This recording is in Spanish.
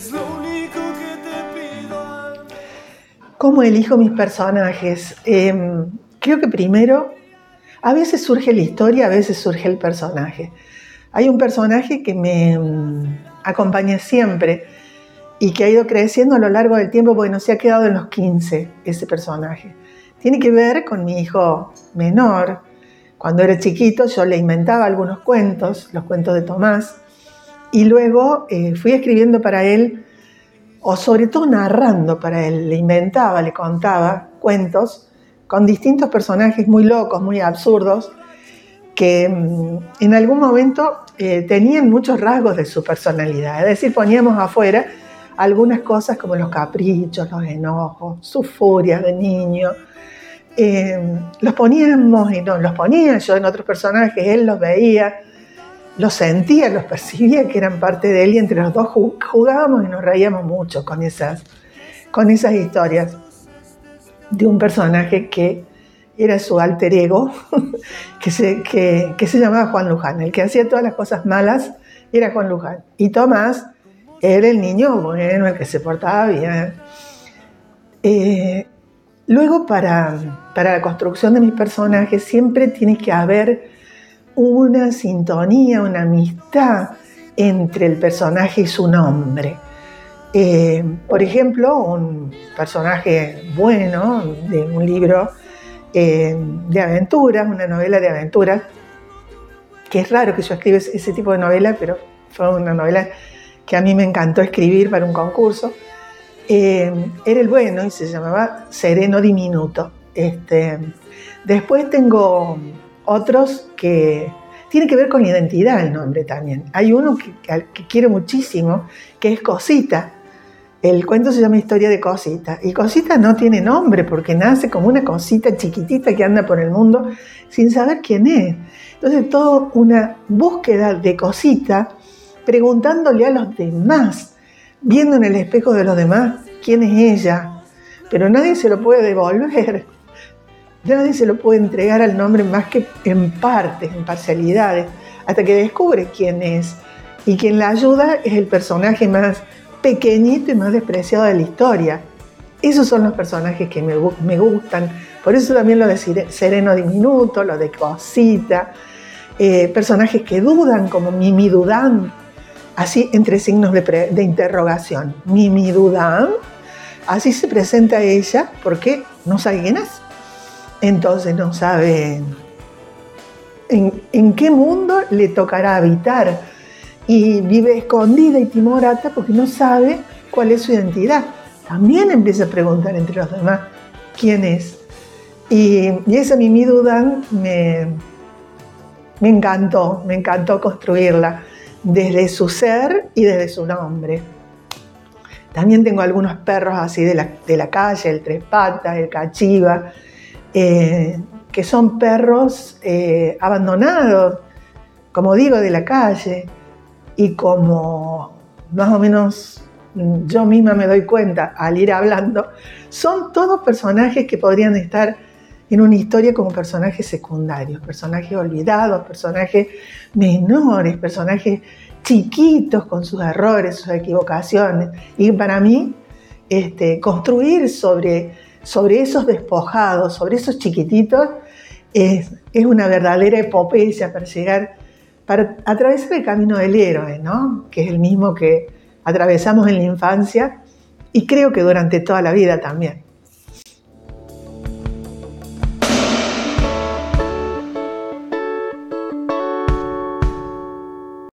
Es lo único que te pido. ¿Cómo elijo mis personajes? Em, creo que primero, a veces surge la historia, a veces surge el personaje. Hay un personaje que me mm, acompaña siempre y que ha ido creciendo a lo largo del tiempo, porque no se ha quedado en los 15 ese personaje. Tiene que ver con mi hijo menor. Cuando era chiquito yo le inventaba algunos cuentos, los cuentos de Tomás, y luego eh, fui escribiendo para él, o sobre todo narrando para él, le inventaba, le contaba cuentos con distintos personajes muy locos, muy absurdos, que mm, en algún momento eh, tenían muchos rasgos de su personalidad. Es decir, poníamos afuera algunas cosas como los caprichos, los enojos, sus furias de niño. Eh, los poníamos y no los ponía yo en otros personajes, él los veía los sentía, los percibía que eran parte de él y entre los dos jugábamos y nos reíamos mucho con esas, con esas historias de un personaje que era su alter ego, que se, que, se llamaba Juan Luján. El que hacía todas las cosas malas era Juan Luján. Y Tomás era el niño bueno, el que se portaba bien. Eh, luego, para, para la construcción de mis personajes, siempre tiene que haber una sintonía, una amistad entre el personaje y su nombre. Eh, por ejemplo, un personaje bueno de un libro eh, de aventuras, una novela de aventuras, que es raro que yo escriba ese tipo de novela, pero fue una novela que a mí me encantó escribir para un concurso. Eh, era el bueno y se llamaba Sereno Diminuto. Este, después tengo otros que tiene que ver con la identidad el nombre también. Hay uno que, quiero muchísimo, que es Cosita. El cuento se llama Historia de Cosita. Y Cosita no tiene nombre porque nace como una cosita chiquitita que anda por el mundo sin saber quién es. Entonces, toda una búsqueda de Cosita, preguntándole a los demás, viendo en el espejo de los demás quién es ella. Pero nadie se lo puede devolver nadie se lo puede entregar al nombre más que en partes, en parcialidades, hasta que descubre quién es. Y quien la ayuda es el personaje más pequeñito y más despreciado de la historia. Esos son los personajes que me, gustan. Por eso también lo de Sereno Diminuto, lo de Cosita, eh, personajes que dudan, como Mimi Dudan, así entre signos de, de interrogación. Mimi Dudan, así se presenta ella porque no sabe quién es entonces no sabe en, qué mundo le tocará habitar y vive escondida y timorata porque no sabe cuál es su identidad. También empieza a preguntar entre los demás quién es. Y, esa Mimi Dudan me, me encantó, me encantó construirla desde su ser y desde su nombre. También tengo algunos perros así de la, de la calle, el tres patas, el cachiva, eh, que son perros eh, abandonados, como digo, de la calle, y como más o menos yo misma me doy cuenta al ir hablando, son todos personajes que podrían estar en una historia como personajes secundarios, personajes olvidados, personajes menores, personajes chiquitos con sus errores, sus equivocaciones. Y para mí, este, construir sobre sobre esos despojados, sobre esos chiquititos, es, una verdadera epopeya para llegar, para atravesar el camino del héroe, ¿no? que es el mismo que atravesamos en la infancia y creo que durante toda la vida también.